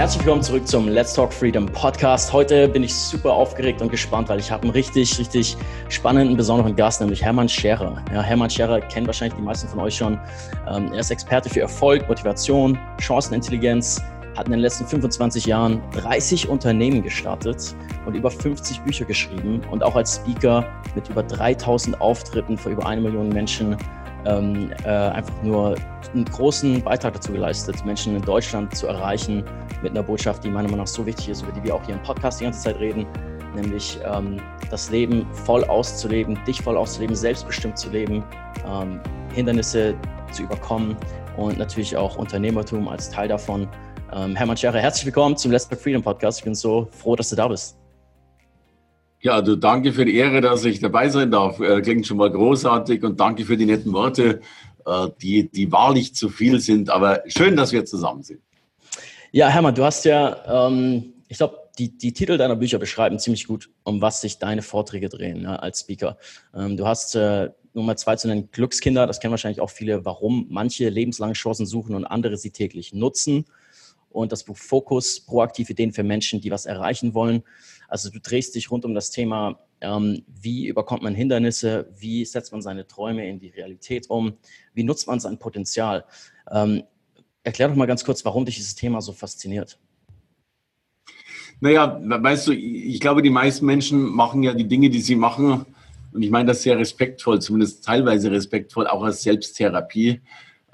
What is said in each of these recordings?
Herzlich willkommen zurück zum Let's Talk Freedom Podcast. Heute bin ich super aufgeregt und gespannt, weil ich habe einen richtig, richtig spannenden, besonderen Gast, nämlich Hermann Scherer. Ja, Hermann Scherer kennen wahrscheinlich die meisten von euch schon. Ähm, er ist Experte für Erfolg, Motivation, Chancenintelligenz, hat in den letzten 25 Jahren 30 Unternehmen gestartet und über 50 Bücher geschrieben und auch als Speaker mit über 3000 Auftritten vor über eine Million Menschen ähm, äh, einfach nur einen großen Beitrag dazu geleistet, Menschen in Deutschland zu erreichen mit einer Botschaft, die meiner Meinung nach so wichtig ist, über die wir auch hier im Podcast die ganze Zeit reden, nämlich ähm, das Leben voll auszuleben, dich voll auszuleben, selbstbestimmt zu leben, ähm, Hindernisse zu überkommen und natürlich auch Unternehmertum als Teil davon. Ähm, Hermann Scherer, herzlich willkommen zum Let's Talk Freedom Podcast. Ich bin so froh, dass du da bist. Ja, du danke für die Ehre, dass ich dabei sein darf. Äh, klingt schon mal großartig und danke für die netten Worte, äh, die, die wahrlich zu viel sind. Aber schön, dass wir zusammen sind. Ja, Hermann, du hast ja, ähm, ich glaube, die, die Titel deiner Bücher beschreiben ziemlich gut, um was sich deine Vorträge drehen ja, als Speaker. Ähm, du hast äh, Nummer zwei zu nennen Glückskinder, das kennen wahrscheinlich auch viele, warum manche lebenslange Chancen suchen und andere sie täglich nutzen und das Buch Fokus, proaktive Ideen für Menschen, die was erreichen wollen. Also du drehst dich rund um das Thema, ähm, wie überkommt man Hindernisse, wie setzt man seine Träume in die Realität um, wie nutzt man sein Potenzial. Ähm, erklär doch mal ganz kurz, warum dich dieses Thema so fasziniert. Naja, weißt du, ich glaube, die meisten Menschen machen ja die Dinge, die sie machen, und ich meine das sehr respektvoll, zumindest teilweise respektvoll, auch als Selbsttherapie.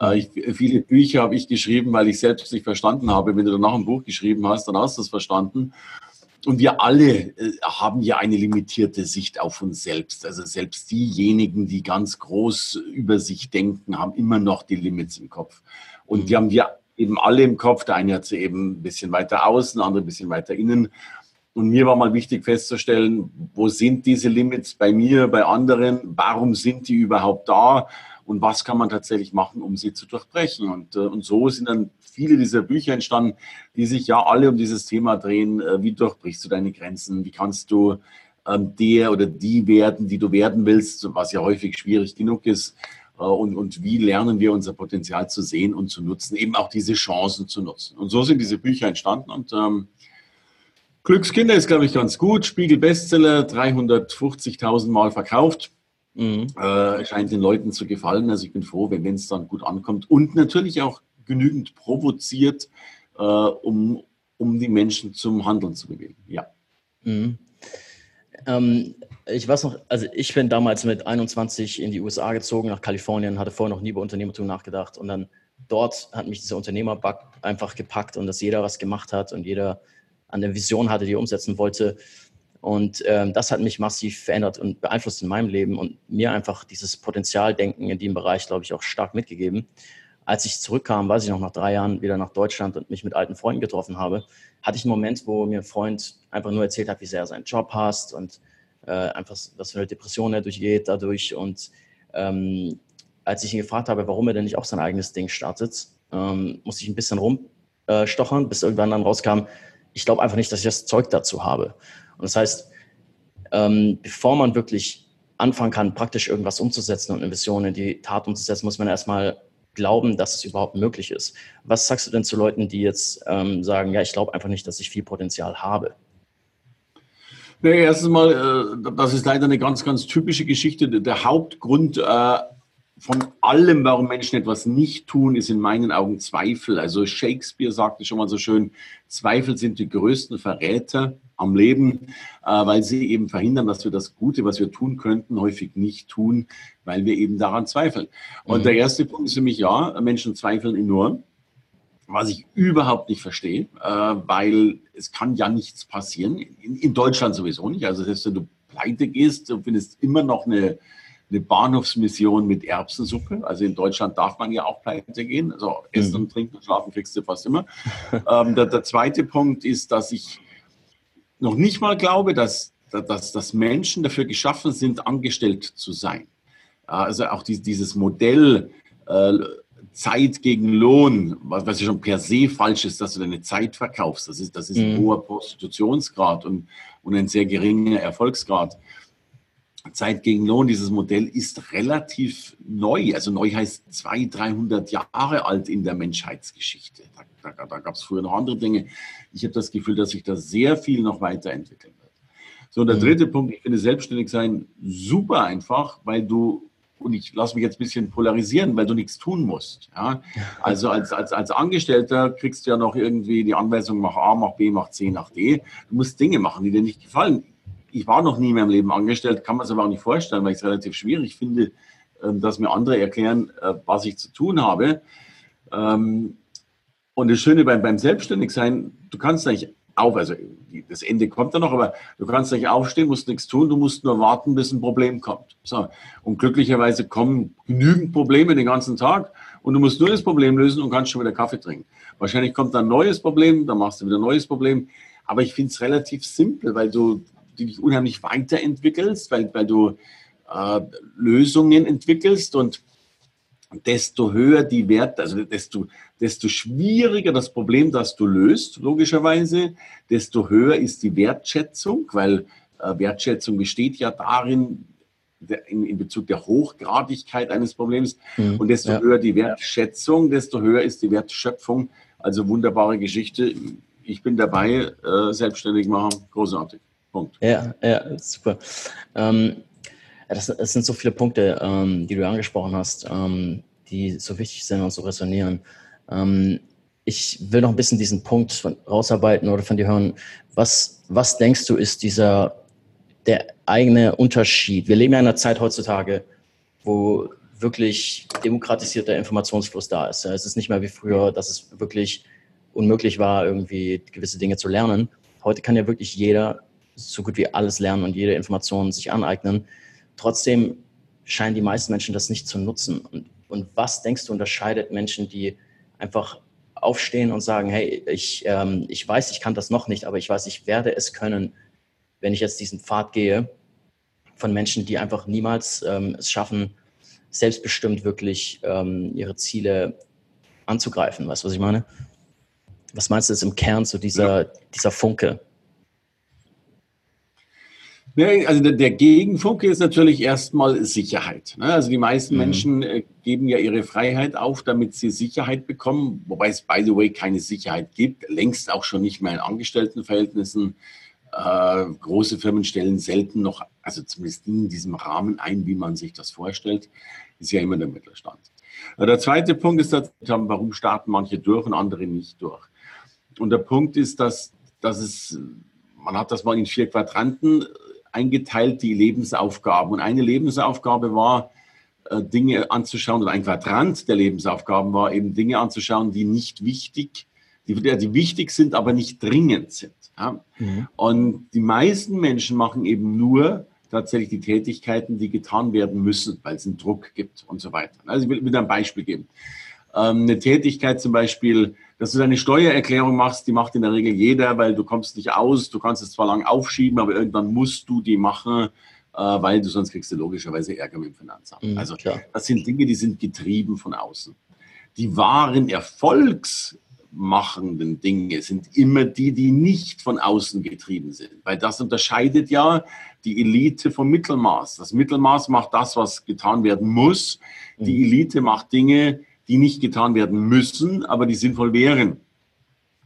Äh, ich, viele Bücher habe ich geschrieben, weil ich selbst nicht verstanden habe. Wenn du danach ein Buch geschrieben hast, dann hast du es verstanden. Und wir alle äh, haben ja eine limitierte Sicht auf uns selbst. Also selbst diejenigen, die ganz groß über sich denken, haben immer noch die Limits im Kopf. Und die mhm. haben wir eben alle im Kopf. Der eine hat sie eben ein bisschen weiter außen, der andere ein bisschen weiter innen. Und mir war mal wichtig festzustellen, wo sind diese Limits bei mir, bei anderen? Warum sind die überhaupt da? Und was kann man tatsächlich machen, um sie zu durchbrechen. Und, äh, und so sind dann viele dieser Bücher entstanden, die sich ja alle um dieses Thema drehen. Äh, wie durchbrichst du deine Grenzen? Wie kannst du ähm, der oder die werden, die du werden willst, was ja häufig schwierig genug ist? Äh, und, und wie lernen wir unser Potenzial zu sehen und zu nutzen, eben auch diese Chancen zu nutzen. Und so sind diese Bücher entstanden und ähm, Glückskinder ist, glaube ich, ganz gut. Spiegel Bestseller, 350.000 Mal verkauft. Mhm. Äh, scheint den Leuten zu gefallen. Also ich bin froh, wenn es dann gut ankommt und natürlich auch genügend provoziert, äh, um, um die Menschen zum Handeln zu bewegen. Ja. Mhm. Ähm, ich weiß noch, also ich bin damals mit 21 in die USA gezogen, nach Kalifornien, hatte vorher noch nie über Unternehmertum nachgedacht und dann dort hat mich dieser Unternehmerbug einfach gepackt und dass jeder was gemacht hat und jeder eine Vision hatte, die er umsetzen wollte. Und ähm, das hat mich massiv verändert und beeinflusst in meinem Leben und mir einfach dieses Potenzialdenken in dem Bereich, glaube ich, auch stark mitgegeben. Als ich zurückkam, weiß ich noch, nach drei Jahren wieder nach Deutschland und mich mit alten Freunden getroffen habe, hatte ich einen Moment, wo mir ein Freund einfach nur erzählt hat, wie sehr er seinen Job hasst und äh, einfach, was für eine Depression er durchgeht dadurch. Und ähm, als ich ihn gefragt habe, warum er denn nicht auch sein eigenes Ding startet, ähm, musste ich ein bisschen rumstochern, bis irgendwann dann rauskam, ich glaube einfach nicht, dass ich das Zeug dazu habe. Und das heißt, ähm, bevor man wirklich anfangen kann, praktisch irgendwas umzusetzen und eine Vision in die Tat umzusetzen, muss man erstmal glauben, dass es überhaupt möglich ist. Was sagst du denn zu Leuten, die jetzt ähm, sagen, ja, ich glaube einfach nicht, dass ich viel Potenzial habe? Nee, erstens mal, äh, das ist leider eine ganz, ganz typische Geschichte. Der Hauptgrund äh, von allem, warum Menschen etwas nicht tun, ist in meinen Augen Zweifel. Also Shakespeare sagte schon mal so schön, Zweifel sind die größten Verräter am Leben, äh, weil sie eben verhindern, dass wir das Gute, was wir tun könnten, häufig nicht tun, weil wir eben daran zweifeln. Und mhm. der erste Punkt ist für mich, ja, Menschen zweifeln enorm, was ich überhaupt nicht verstehe, äh, weil es kann ja nichts passieren. In, in Deutschland sowieso nicht. Also selbst wenn du pleite gehst, du findest immer noch eine, eine Bahnhofsmission mit Erbsensuppe. Also in Deutschland darf man ja auch pleite gehen. Also essen, mhm. trinken, schlafen kriegst du fast immer. ähm, der, der, zweite Punkt ist, dass ich noch nicht mal glaube, dass, dass, dass Menschen dafür geschaffen sind, angestellt zu sein. Also auch dieses Modell äh, Zeit gegen Lohn, was, was ja schon per se falsch ist, dass du deine Zeit verkaufst. Das ist, das ist ein mhm. hoher Prostitutionsgrad und, und ein sehr geringer Erfolgsgrad. Zeit gegen Lohn, dieses Modell ist relativ neu. Also neu heißt 200, 300 Jahre alt in der Menschheitsgeschichte. Da Da, da gab es früher noch andere Dinge. Ich habe das Gefühl, dass sich da sehr viel noch weiterentwickeln wird. So, und der mhm. dritte Punkt, ich finde selbstständig sein super einfach, weil du und ich lasse mich jetzt ein bisschen polarisieren, weil du nichts tun musst. Ja? Also als, als, als Angestellter kriegst du ja noch irgendwie die Anweisung, mach A, mach B, mach C, mach D. Du musst Dinge machen, die dir nicht gefallen. Ich war noch nie in meinem Leben angestellt, kann man es aber auch nicht vorstellen, weil ich es relativ schwierig finde, ähm, dass mir andere erklären, äh, was ich zu tun habe. Ähm, und das Schöne beim, beim Selbstständigsein, du kannst eigentlich auf, also das Ende kommt dann noch, aber du kannst nicht aufstehen, musst nichts tun, du musst nur warten, bis ein Problem kommt. So. Und glücklicherweise kommen genügend Probleme den ganzen Tag und du musst nur das Problem lösen und kannst schon wieder Kaffee trinken. Wahrscheinlich kommt dann ein neues Problem, dann machst du wieder ein neues Problem. Aber ich finde es relativ simpel, weil du dich unheimlich weiterentwickelst, weil, weil du äh, Lösungen entwickelst und desto höher die Werte, also desto, desto schwieriger das Problem, das du löst, logischerweise, desto höher ist die Wertschätzung, weil äh, Wertschätzung besteht ja darin, der, in, in, Bezug der Hochgradigkeit eines Problems. Mhm. Und desto ja. höher die Wertschätzung, desto höher ist die Wertschöpfung. Also wunderbare Geschichte. Ich bin dabei, äh, selbstständig machen, großartig. Punkt. Ja, ja, super. Ähm, das, das, sind so viele Punkte, ähm, die du angesprochen hast, ähm, die so wichtig sind und so resonieren. Ähm, ich will noch ein bisschen diesen Punkt von, rausarbeiten oder von dir hören. Was, was denkst du, ist dieser der eigene Unterschied? Wir leben ja in einer Zeit heutzutage, wo wirklich demokratisierter Informationsfluss da ist. Es ist nicht mehr wie früher, dass es wirklich unmöglich war, irgendwie gewisse Dinge zu lernen. Heute kann ja wirklich jeder so gut wie alles lernen und jede Information sich aneignen. Trotzdem scheinen die meisten Menschen das nicht zu nutzen. Und, und was denkst du unterscheidet Menschen, die einfach aufstehen und sagen, hey, ich, ähm, ich weiß, ich kann das noch nicht, aber ich weiß, ich werde es können, wenn ich jetzt diesen Pfad gehe, von Menschen, die einfach niemals ähm, es schaffen, selbstbestimmt wirklich ähm, ihre Ziele anzugreifen. Weißt du, was ich meine? Was meinst du ist im Kern so dieser, ja. dieser Funke? Ja, also der, Gegenfunke ist natürlich erstmal Sicherheit. Ne? Also die meisten mhm. Menschen äh, geben ja ihre Freiheit auf, damit sie Sicherheit bekommen, wobei es, by the way, keine Sicherheit gibt, längst auch schon nicht mehr in Angestelltenverhältnissen. Äh, große Firmen stellen selten noch, also zumindest in diesem Rahmen ein, wie man sich das vorstellt, ist ja immer der Mittelstand. Äh, der zweite Punkt ist, warum starten manche durch und andere nicht durch. Und der Punkt ist, dass, dass es, man hat das mal in vier Quadranten eingeteilt, die Lebensaufgaben. Und eine Lebensaufgabe war, äh, Dinge anzuschauen, oder ein Quadrant der Lebensaufgaben war eben Dinge anzuschauen, die nicht wichtig, die, die wichtig sind, aber nicht dringend sind. Ja? Mhm. Und die meisten Menschen machen eben nur tatsächlich die Tätigkeiten, die getan werden müssen, weil es einen Druck gibt und so weiter. Also ich will, will ein Beispiel geben. Ähm, eine Tätigkeit zum Beispiel, dass du deine Steuererklärung machst, die macht in der Regel jeder, weil du kommst nicht aus, du kannst es zwar lang aufschieben, aber irgendwann musst du die machen, äh, weil du sonst kriegst du logischerweise Ärger mit dem Finanzamt. Mhm, also klar. das sind Dinge, die sind getrieben von außen. Die wahren erfolgsmachenden Dinge sind immer die, die nicht von außen getrieben sind, weil das unterscheidet ja die Elite vom Mittelmaß. Das Mittelmaß macht das, was getan werden muss. Die mhm. Elite macht Dinge, die nicht getan werden müssen, aber die sinnvoll wären.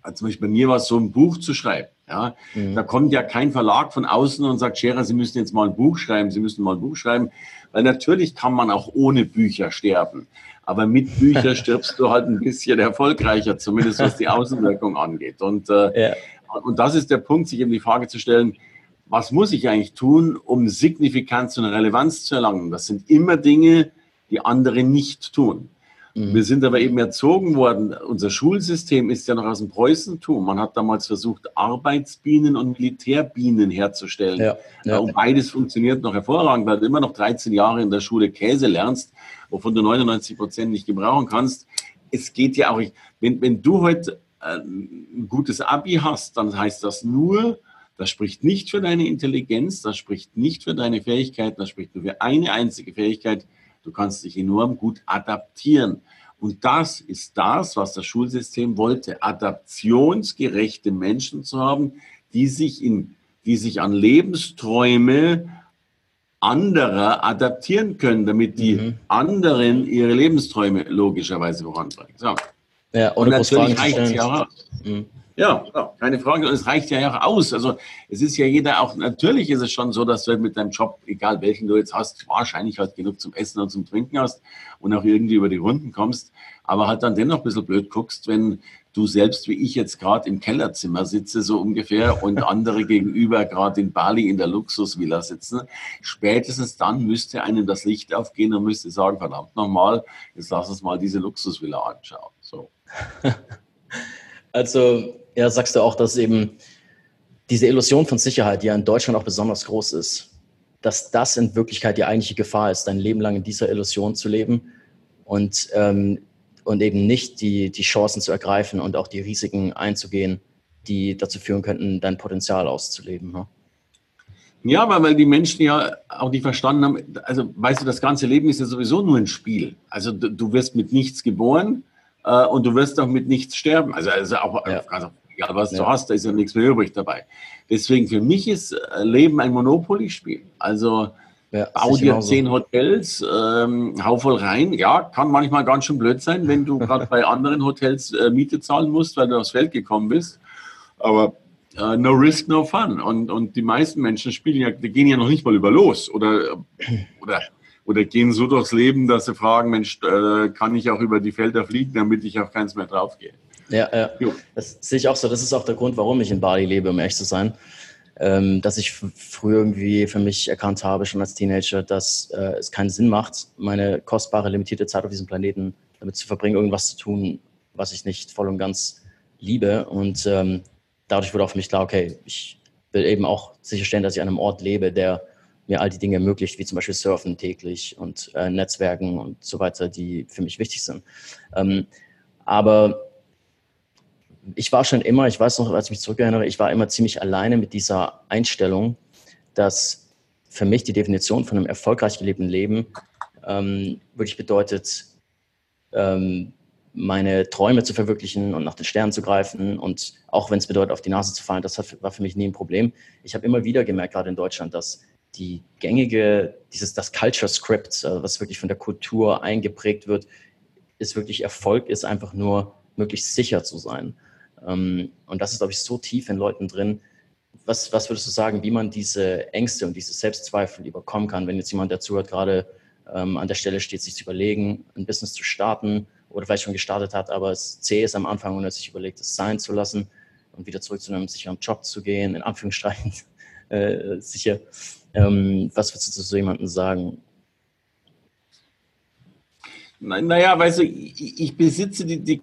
Also zum Beispiel bei mir war es so, ein Buch zu schreiben. Ja, mhm. Da kommt ja kein Verlag von außen und sagt, Scherer, Sie müssen jetzt mal ein Buch schreiben, Sie müssen mal ein Buch schreiben. Weil natürlich kann man auch ohne Bücher sterben. Aber mit Büchern stirbst du halt ein bisschen erfolgreicher, zumindest was die Außenwirkung angeht. Und, äh, ja. und das ist der Punkt, sich eben die Frage zu stellen, was muss ich eigentlich tun, um Signifikanz und Relevanz zu erlangen? Das sind immer Dinge, die andere nicht tun. Mhm. Wir sind aber eben erzogen worden. Unser Schulsystem ist ja noch aus dem Preußentum. Man hat damals versucht, Arbeitsbienen und Militärbienen herzustellen. Ja, ja. Und beides funktioniert noch hervorragend, weil du immer noch 13 Jahre in der Schule Käse lernst, wovon du 99 Prozent nicht gebrauchen kannst. Es geht ja auch, wenn, wenn du heute äh, ein gutes Abi hast, dann heißt das nur, das spricht nicht für deine Intelligenz, das spricht nicht für deine Fähigkeiten, das spricht nur für eine einzige Fähigkeit, Du kannst dich enorm gut adaptieren. Und das ist das, was das Schulsystem wollte, adaptionsgerechte Menschen zu haben, die sich, in, die sich an Lebensträume anderer adaptieren können, damit die mhm. anderen ihre Lebensträume logischerweise voranbringen. So. Ja, ohne und natürlich reicht ja. Mhm. Ja, keine Frage. Und es reicht ja auch aus. Also es ist ja jeder auch, natürlich ist es schon so, dass du mit deinem Job, egal welchen du jetzt hast, wahrscheinlich halt genug zum Essen und zum Trinken hast und auch irgendwie über die Runden kommst, aber halt dann dennoch ein bisschen blöd guckst, wenn du selbst wie ich jetzt gerade im Kellerzimmer sitze, so ungefähr, und andere gegenüber gerade in Bali in der Luxusvilla sitzen. Spätestens dann müsste einem das Licht aufgehen und müsste sagen, verdammt nochmal, jetzt lass uns mal diese Luxusvilla anschauen. So. Also, ja, sagst du auch, dass eben diese Illusion von Sicherheit, die ja in Deutschland auch besonders groß ist, dass das in Wirklichkeit die eigentliche Gefahr ist, dein Leben lang in dieser Illusion zu leben und, ähm, und eben nicht die, die Chancen zu ergreifen und auch die Risiken einzugehen, die dazu führen könnten, dein Potenzial auszuleben. Ne? Ja, weil, weil die Menschen ja auch nicht verstanden haben, also weißt du, das ganze Leben ist ja sowieso nur ein Spiel. Also du, du wirst mit nichts geboren äh, und du wirst auch mit nichts sterben. Also, also auch, ja. also egal was ja. du hast, da ist ja nichts mehr übrig dabei. Deswegen für mich ist äh, Leben ein Monopoly-Spiel. Also ja, bau dir zehn Hotels, ähm, hau voll rein. Ja, kann manchmal ganz schön blöd sein, wenn du gerade bei anderen Hotels äh, Miete zahlen musst, weil du aufs Feld gekommen bist. Aber Uh, no risk, no fun. Und, und die meisten Menschen spielen ja, die gehen ja noch nicht mal über los oder, oder oder gehen so durchs Leben, dass sie fragen, Mensch, äh, kann ich auch über die Felder fliegen, damit ich auf keins mehr draufgehe. Ja, ja. Jo. Das sehe ich auch so. Das ist auch der Grund, warum ich in Bali lebe, um ehrlich zu sein. Ähm, dass ich früher irgendwie für mich erkannt habe, schon als Teenager, dass äh, es keinen Sinn macht, meine kostbare, limitierte Zeit auf diesem Planeten damit zu verbringen, irgendwas zu tun, was ich nicht voll und ganz liebe. Und ähm, dadurch wurde auch für mich klar, okay, ich will eben auch sicherstellen, dass ich an einem Ort lebe, der mir all die Dinge ermöglicht, wie zum Beispiel Surfen täglich und äh, Netzwerken und so weiter, die für mich wichtig sind. Ähm, aber ich war schon immer, ich weiß noch, als ich mich zurückerinnere, ich war immer ziemlich alleine mit dieser Einstellung, dass für mich die Definition von einem erfolgreich gelebten Leben ähm, wirklich bedeutet, ähm, meine Träume zu verwirklichen und nach den Sternen zu greifen und auch wenn es bedeutet, auf die Nase zu fallen, das war für mich nie ein Problem. Ich habe immer wieder gemerkt, gerade in Deutschland, dass die gängige, dieses, das Culture Script, äh, was wirklich von der Kultur eingeprägt wird, ist wirklich Erfolg, ist einfach nur möglichst sicher zu sein. Ähm, und das ist, glaube ich, so tief in Leuten drin. Was, was würdest du sagen, wie man diese Ängste und diese Selbstzweifel überkommen kann, wenn jetzt jemand, der zuhört, gerade ähm, an der Stelle steht, sich zu überlegen, ein Business zu starten oder vielleicht schon gestartet hat, aber es zäh ist am Anfang und er sich überlegt, es sein zu lassen und wieder zurück zu einem sicheren Job zu gehen, in Anführungsstrichen äh, sicher. Ähm, was würdest du zu so jemandem sagen? Naja, weißt du, ich, ich besitze die, die,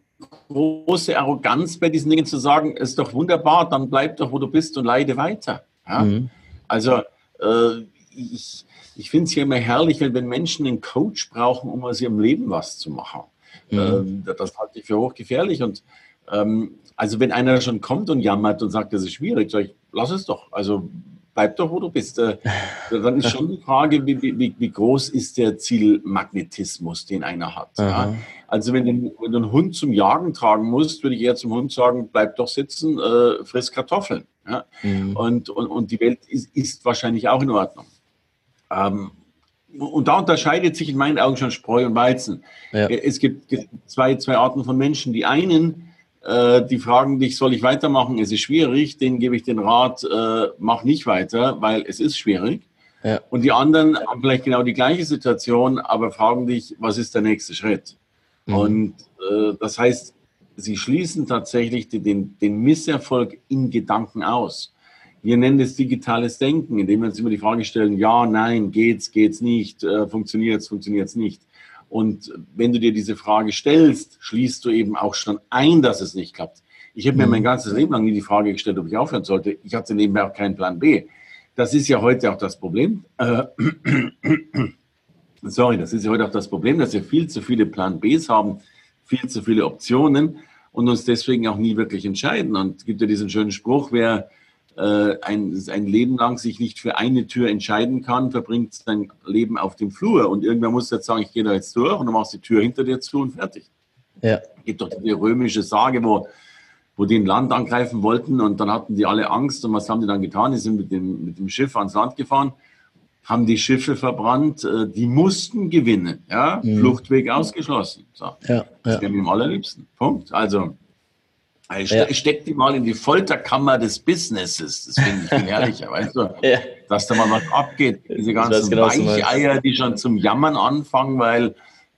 große Arroganz bei diesen Dingen zu sagen, ist doch wunderbar, dann bleib doch, wo du bist und leide weiter. Ja? Mhm. Also äh, ich, ich finde es ja immer herrlich, wenn, wenn Menschen einen Coach brauchen, um aus ihrem Leben was zu machen. Mhm. Äh, das halte ich für hochgefährlich. Und ähm, also wenn einer schon kommt und jammert und sagt, das ist schwierig, sage ich, lass es doch. Also bleib doch, wo du bist. Äh, dann ist schon die Frage, wie, wie, wie groß ist der Zielmagnetismus, den einer hat. Ja? Also wenn, den, wenn, du einen Hund zum Jagen tragen musst, würde ich eher zum Hund sagen, bleib doch sitzen, äh, friss Kartoffeln. Ja? Mhm. Und, und, und die Welt ist, ist wahrscheinlich auch in Ordnung. Ähm, und da unterscheidet sich in meinen Augen schon Spreu und Weizen. Ja. Es gibt zwei, zwei Arten von Menschen. Die einen, äh, die fragen dich, soll ich weitermachen? Es ist schwierig. Denen gebe ich den Rat, äh, mach nicht weiter, weil es ist schwierig. Ja. Und die anderen haben vielleicht genau die gleiche Situation, aber fragen dich, was ist der nächste Schritt? Mhm. Und äh, das heißt, sie schließen tatsächlich den, den Misserfolg in Gedanken aus. Wir nennen das digitales Denken, indem wir uns immer die Frage stellen, ja, nein, geht's, geht's nicht, äh, funktioniert's, funktioniert's nicht. Und wenn du dir diese Frage stellst, schließt du eben auch schon ein, dass es nicht klappt. Ich habe mir mein mhm. ganzes Leben lang nie die Frage gestellt, ob ich aufhören sollte. Ich hatte nebenbei auch keinen Plan B. Das ist ja heute auch das Problem. Äh, sorry, das ist ja heute auch das Problem, dass wir viel zu viele Plan Bs haben, viel zu viele Optionen und uns deswegen auch nie wirklich entscheiden. Und es gibt ja diesen schönen Spruch, wer äh, ein, ein Leben lang sich nicht für eine Tür entscheiden kann, verbringt sein Leben auf dem Flur. Und irgendwer muss jetzt sagen, ich gehe da jetzt durch und dann machst du die Tür hinter dir zu und fertig. Ja. Es gibt doch die römische Sage, wo, wo die ein Land angreifen wollten und dann hatten die alle Angst. Und was haben die dann getan? Die sind mit dem, mit dem Schiff ans Land gefahren. Haben die Schiffe verbrannt, äh, die mussten gewinnen. Ja? Mhm. Fluchtweg ausgeschlossen. So. Ja, das ja. mir am allerliebsten. Punkt. Also, ich ja. steck die mal in die Folterkammer des Businesses. Das finde ich viel herrlicher, weißt du? Ja. Dass da mal was abgeht. Diese ganzen genau Weicheier, die schon zum Jammern anfangen, weil,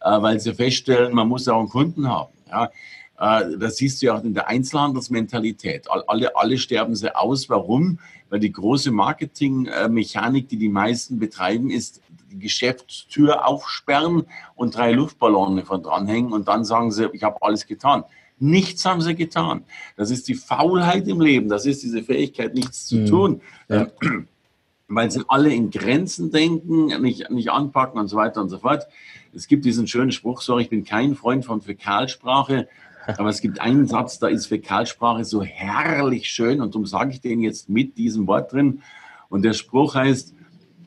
äh, weil sie feststellen, man muss ja auch einen Kunden haben. Ja? Äh, das siehst du ja auch in der Einzelhandelsmentalität. Alle, alle sterben sie aus. Warum? Weil die große Marketingmechanik, die die meisten betreiben, ist die Geschäftstür aufsperren und drei Luftballone von dranhängen und dann sagen sie, ich habe alles getan. Nichts haben sie getan. Das ist die Faulheit im Leben. Das ist diese Fähigkeit, nichts zu mhm. tun. Ja. Weil sie alle in Grenzen denken, nicht, nicht anpacken und so weiter und so fort. Es gibt diesen schönen Spruch, sorry, ich bin kein Freund von Fäkalsprache, aber es gibt einen Satz, da ist Fäkalsprache so herrlich schön und darum sage ich den jetzt mit diesem Wort drin. Und der Spruch heißt,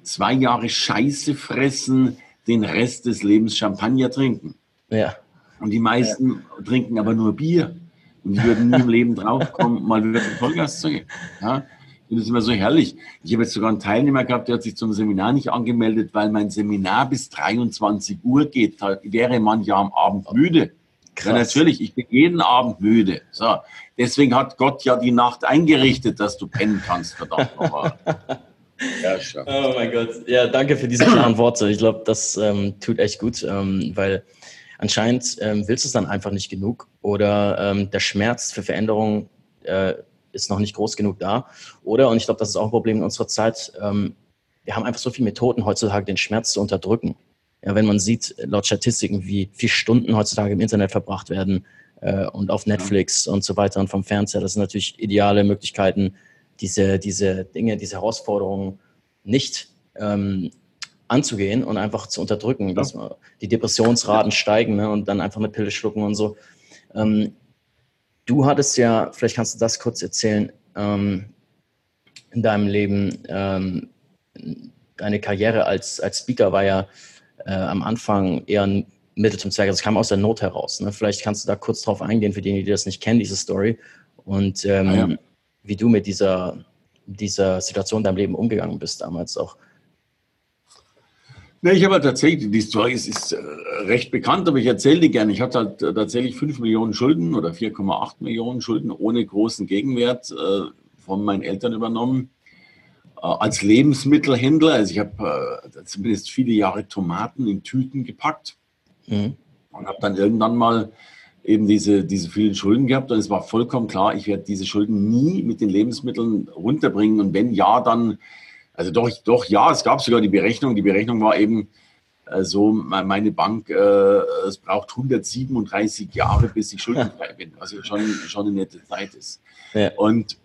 zwei Jahre Scheiße fressen, den Rest des Lebens Champagner trinken. Ja. Und die meisten ja. trinken aber nur Bier. Und die würden nie im Leben draufkommen, mal wieder Vollgas zu gehen. Ja? Und das ist immer so herrlich. Ich habe jetzt sogar einen Teilnehmer gehabt, der hat sich zum Seminar nicht angemeldet, weil mein Seminar bis 23 Uhr geht. Da wäre man ja am Abend müde. Krass. Ja, natürlich, ich bin jeden Abend müde. So. Deswegen hat Gott ja die Nacht eingerichtet, dass du pennen kannst, verdammt nochmal. ja, oh mein Gott. Ja, danke für diese klaren Worte. Ich glaube, das ähm, tut echt gut, ähm, weil anscheinend ähm, willst du es dann einfach nicht genug oder ähm, der Schmerz für Veränderung äh, ist noch nicht groß genug da. Oder, und ich glaube, das ist auch ein Problem in unserer Zeit, ähm, wir haben einfach so viele Methoden heutzutage, den Schmerz zu unterdrücken. Ja, wenn man sieht, laut Statistiken, wie viele Stunden heutzutage im Internet verbracht werden äh, und auf Netflix ja. und so weiter und vom Fernseher, das sind natürlich ideale Möglichkeiten, diese, diese Dinge, diese Herausforderungen nicht ähm, anzugehen und einfach zu unterdrücken, ja. dass die Depressionsraten steigen ne, und dann einfach eine Pille schlucken und so. Ähm, du hattest ja, vielleicht kannst du das kurz erzählen, ähm, in deinem Leben, ähm, deine Karriere als, als Speaker war ja äh, am Anfang eher ein Mittel zum Zweck. Das kam aus der Not heraus. Ne? Vielleicht kannst du da kurz drauf eingehen, für diejenigen, die das nicht kennen, diese Story. Und ähm, ah, ja. wie du mit dieser, dieser Situation in deinem Leben umgegangen bist damals auch. Ne, ich habe halt tatsächlich, die Story ist, ist äh, recht bekannt, aber ich erzähle die gerne. Ich hatte halt äh, tatsächlich 5 Millionen Schulden oder 4,8 Millionen Schulden ohne großen Gegenwert äh, von meinen Eltern übernommen. Äh, als Lebensmittelhändler, also ich habe äh, zumindest viele Jahre Tomaten in Tüten gepackt mhm. und habe dann irgendwann mal eben diese, diese vielen Schulden gehabt und es war vollkommen klar, ich werde diese Schulden nie mit den Lebensmitteln runterbringen und wenn ja, dann also doch, doch, ja, es gab sogar die Berechnung. Die Berechnung war eben äh, so, meine Bank, äh, es braucht 137 Jahre, bis ich schuldenfrei bin, was ja schon, schon eine nette Zeit ist. Ja. Und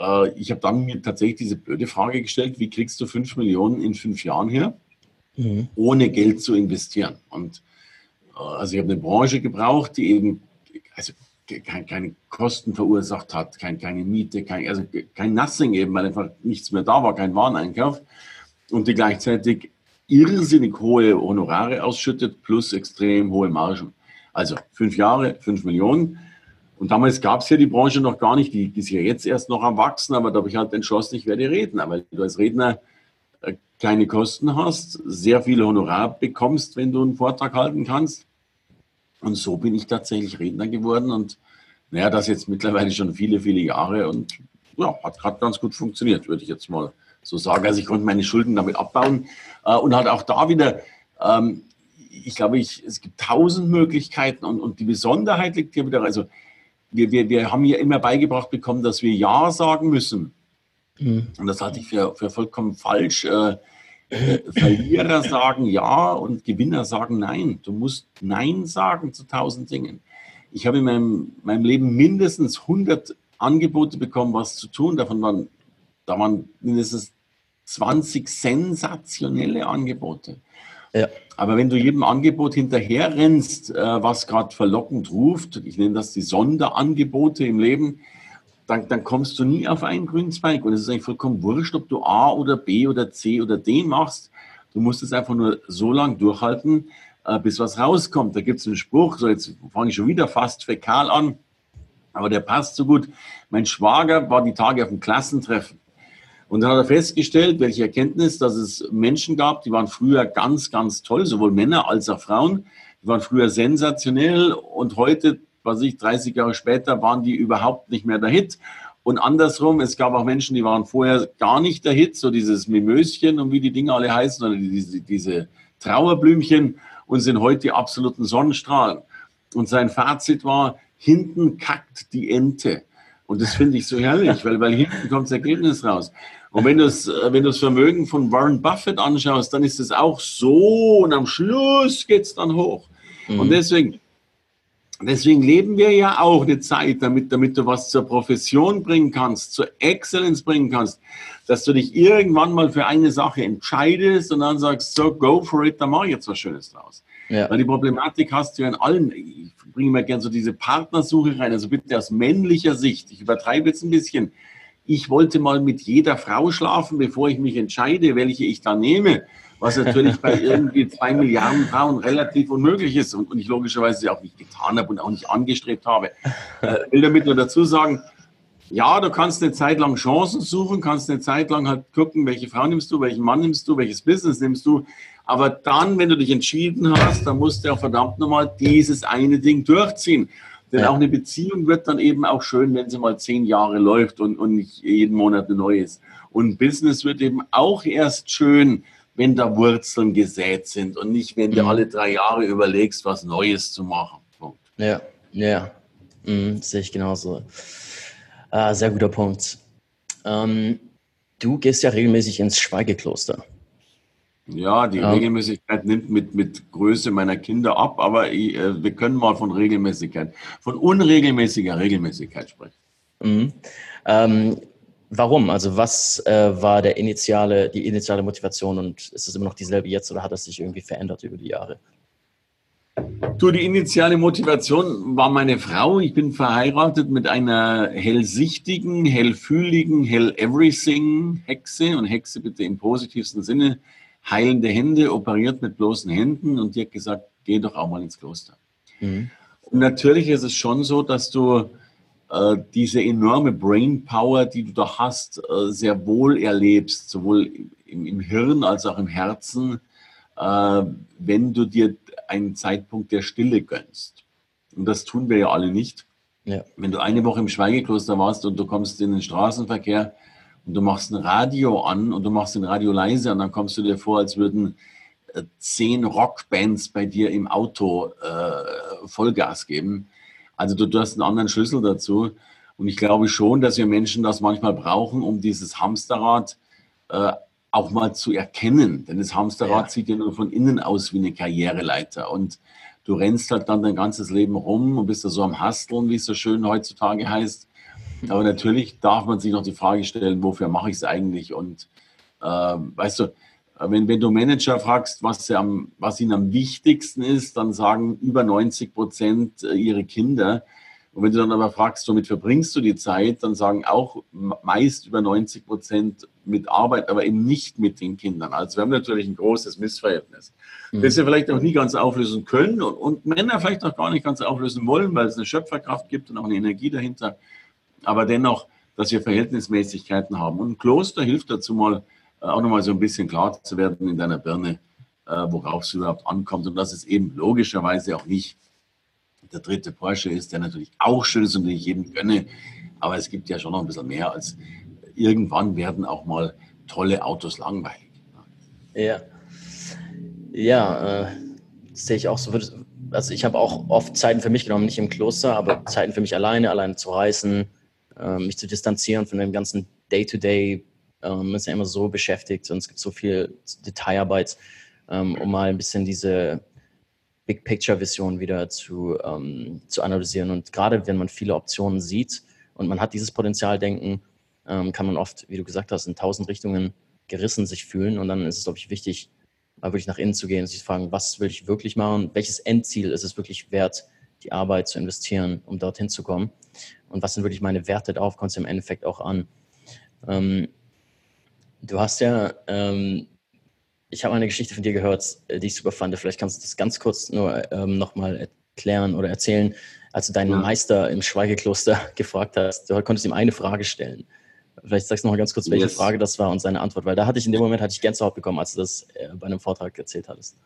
äh, ich habe dann mir tatsächlich diese blöde Frage gestellt, wie kriegst du 5 Millionen in fünf Jahren her, mhm. ohne Geld zu investieren? Und äh, also ich habe eine Branche gebraucht, die eben, also kein, keine Kosten verursacht hat, kein, keine Miete, kein, also kein Nothing eben, weil einfach nichts mehr da war, kein Wareneinkauf und die gleichzeitig irrsinnig hohe Honorare ausschüttet plus extrem hohe Margen. Also fünf Jahre, fünf Millionen. Und damals gab es ja die Branche noch gar nicht, die, die ist ja jetzt erst noch am Wachsen, aber da habe ich halt entschlossen, ich werde Redner, weil du als Redner äh, keine Kosten hast, sehr viel Honorar bekommst, wenn du einen Vortrag halten kannst. Und so bin ich tatsächlich Redner geworden und naja, das jetzt mittlerweile schon viele, viele Jahre und ja, hat gerade ganz gut funktioniert, würde ich jetzt mal so sagen. Also ich konnte meine Schulden damit abbauen. Äh, und hat auch da wieder, ähm, ich glaube, ich, es gibt tausend Möglichkeiten und, und die Besonderheit liegt hier wieder, also wir, wir, wir haben ja immer beigebracht bekommen, dass wir Ja sagen müssen. Mhm. Und das halte ich für, für vollkommen falsch. Äh, äh, Verlierer sagen ja und Gewinner sagen nein. Du musst Nein sagen zu tausend Dingen. Ich habe in meinem, meinem Leben mindestens 100 Angebote bekommen, was zu tun. Davon waren, da waren mindestens 20 sensationelle Angebote. Ja. Aber wenn du jedem Angebot hinterher rennst, äh, was gerade verlockend ruft, ich nenne das die Sonderangebote im Leben, dann, dann kommst du nie auf einen grünen Zweig. Und es ist eigentlich vollkommen wurscht, ob du A oder B oder C oder D machst. Du musst es einfach nur so lange durchhalten, äh, bis was rauskommt. Da gibt es einen Spruch, so jetzt fange ich schon wieder fast fäkal an, aber der passt so gut. Mein Schwager war die Tage auf dem Klassentreffen Und dann hat er festgestellt, welche Erkenntnis, dass es Menschen gab, die waren früher ganz, ganz toll, sowohl Männer als auch Frauen. Die waren früher sensationell und heute, was ich, 30 Jahre später, waren die überhaupt nicht mehr der Hit. Und andersrum, es gab auch Menschen, die waren vorher gar nicht der Hit, so dieses Mimöschen und wie die Dinge alle heißen, oder diese, diese Trauerblümchen und sind heute die absoluten Sonnenstrahlen. Und sein Fazit war, hinten kackt die Ente. Und das finde ich so herrlich, weil, weil hinten kommt das Ergebnis raus. Und wenn du das, äh, wenn das Vermögen von Warren Buffett anschaust, dann ist es auch so und am Schluss geht es dann hoch. Mhm. Und deswegen, deswegen leben wir ja auch eine Zeit, damit, damit du was zur Profession bringen kannst, zur Excellence bringen kannst, dass du dich irgendwann mal für eine Sache entscheidest und dann sagst, so, go for it, da mache ich jetzt was Schönes draus. Ja. Weil die Problematik hast du ja in allen, ich bringe mal gerne so diese Partnersuche rein, also bitte aus männlicher Sicht, ich übertreibe jetzt ein bisschen, ich wollte mal mit jeder Frau schlafen, bevor ich mich entscheide, welche ich da nehme, was natürlich bei irgendwie zwei Milliarden Frauen relativ unmöglich ist und, und ich logischerweise auch nicht getan habe und auch nicht angestrebt habe. Äh, will damit nur dazu sagen, ja, du kannst eine Zeit lang Chancen suchen, kannst eine Zeit lang halt gucken, welche Frau nimmst du, welchen Mann nimmst du, welches Business nimmst du. Aber dann, wenn du dich entschieden hast, dann musst du auch verdammt nochmal dieses eine Ding durchziehen. Denn ja. auch eine Beziehung wird dann eben auch schön, wenn sie mal zehn Jahre läuft und, und nicht jeden Monat eine neue ist. Und Business wird eben auch erst schön, wenn da Wurzeln gesät sind und nicht, wenn du mhm. alle drei Jahre überlegst, was Neues zu machen. Punkt. Ja, ja, mhm, sehe ich genauso. Ah, sehr guter Punkt. Ähm, du gehst ja regelmäßig ins Schweigekloster. Ja, die ja. Regelmäßigkeit nimmt mit, mit Größe meiner Kinder ab, aber ich, äh, wir können mal von Regelmäßigkeit, von unregelmäßiger Regelmäßigkeit sprechen. Mhm. Ähm, warum? Also was äh, war der initiale, die initiale Motivation und ist es immer noch dieselbe jetzt oder hat das sich irgendwie verändert über die Jahre? Du, die initiale Motivation war meine Frau. Ich bin verheiratet mit einer hellsichtigen, hellfühligen, hell everything Hexe und Hexe bitte im positivsten Sinne heilende Hände, operiert mit bloßen Händen und die hat gesagt, geh doch auch mal ins Kloster. Mhm. Und natürlich ist es schon so, dass du äh, diese enorme Brain Power, die du da hast, äh, sehr wohl erlebst, sowohl im, im, Hirn als auch im Herzen, äh, wenn du dir einen Zeitpunkt der Stille gönnst. Und das tun wir ja alle nicht. Ja. Wenn du eine Woche im Schweigekloster warst und du kommst in den Straßenverkehr, und du machst ein Radio an und du machst ein Radio leise und dann kommst du dir vor, als würden äh, zehn Rockbands bei dir im Auto äh, Vollgas geben. Also du, du hast einen anderen Schlüssel dazu. Und ich glaube schon, dass wir Menschen das manchmal brauchen, um dieses Hamsterrad äh, auch mal zu erkennen. Denn das Hamsterrad ja. sieht ja nur von innen aus wie eine Karriereleiter. Und du rennst halt dann dein ganzes Leben rum und bist da so am Hasteln, wie es so schön heutzutage heißt. Aber natürlich darf man sich noch die Frage stellen, wofür mache ich es eigentlich? Und äh, weißt du, wenn, wenn du Manager fragst, was, am, was ihnen am wichtigsten ist, dann sagen über 90 Prozent äh, ihre Kinder. Und wenn du dann aber fragst, womit verbringst du die Zeit, dann sagen auch meist über 90 Prozent mit Arbeit, aber eben nicht mit den Kindern. Also wir haben natürlich ein großes Missverhältnis, mhm. das wir vielleicht auch nie ganz auflösen können und, und Männer vielleicht auch gar nicht ganz auflösen wollen, weil es eine Schöpferkraft gibt und auch eine Energie dahinter aber dennoch, dass wir Verhältnismäßigkeiten haben. Und ein Kloster hilft dazu mal, äh, auch nochmal so ein bisschen klar zu werden in deiner Birne, äh, worauf es überhaupt ankommt und dass es eben logischerweise auch nicht der dritte Porsche ist, der natürlich auch schön ist und den ich jedem gönne, aber es gibt ja schon noch ein bisschen mehr als irgendwann werden auch mal tolle Autos langweilig. Ja, ja, äh, sehe ich auch so. Also ich habe auch oft Zeiten für mich genommen, nicht im Kloster, aber Zeiten für mich alleine, alleine zu reisen, mich zu distanzieren von dem ganzen Day-to-Day. man ähm, ist ja immer so beschäftigt und es gibt so viel Detailarbeit, ähm, um mal ein bisschen diese Big Picture-Vision wieder zu, ähm, zu analysieren. Und gerade wenn man viele Optionen sieht und man hat dieses Potenzialdenken, kann man oft, wie du gesagt hast, in tausend Richtungen gerissen sich fühlen. Und dann ist es, glaube ich, wichtig, mal wirklich nach innen zu gehen und sich zu fragen, was will ich wirklich machen? Welches Endziel ist es wirklich wert, die Arbeit zu investieren, um dorthin zu kommen? und was sind wirklich meine Werte, darauf kommt es im Endeffekt auch an. Ähm, du hast ja, ähm, ich habe eine Geschichte von dir gehört, äh, die ich super fand. Vielleicht kannst du das ganz kurz nur ähm, nochmal erklären oder erzählen, als du deinen ja. Meister im Schweigekloster gefragt hast. Du konntest ihm eine Frage stellen. Vielleicht sagst du noch mal ganz kurz, welche yes. Frage das war und seine Antwort, weil da hatte ich in dem Moment hatte ich Gänsehaut bekommen, als du das äh, bei einem Vortrag erzählt hattest.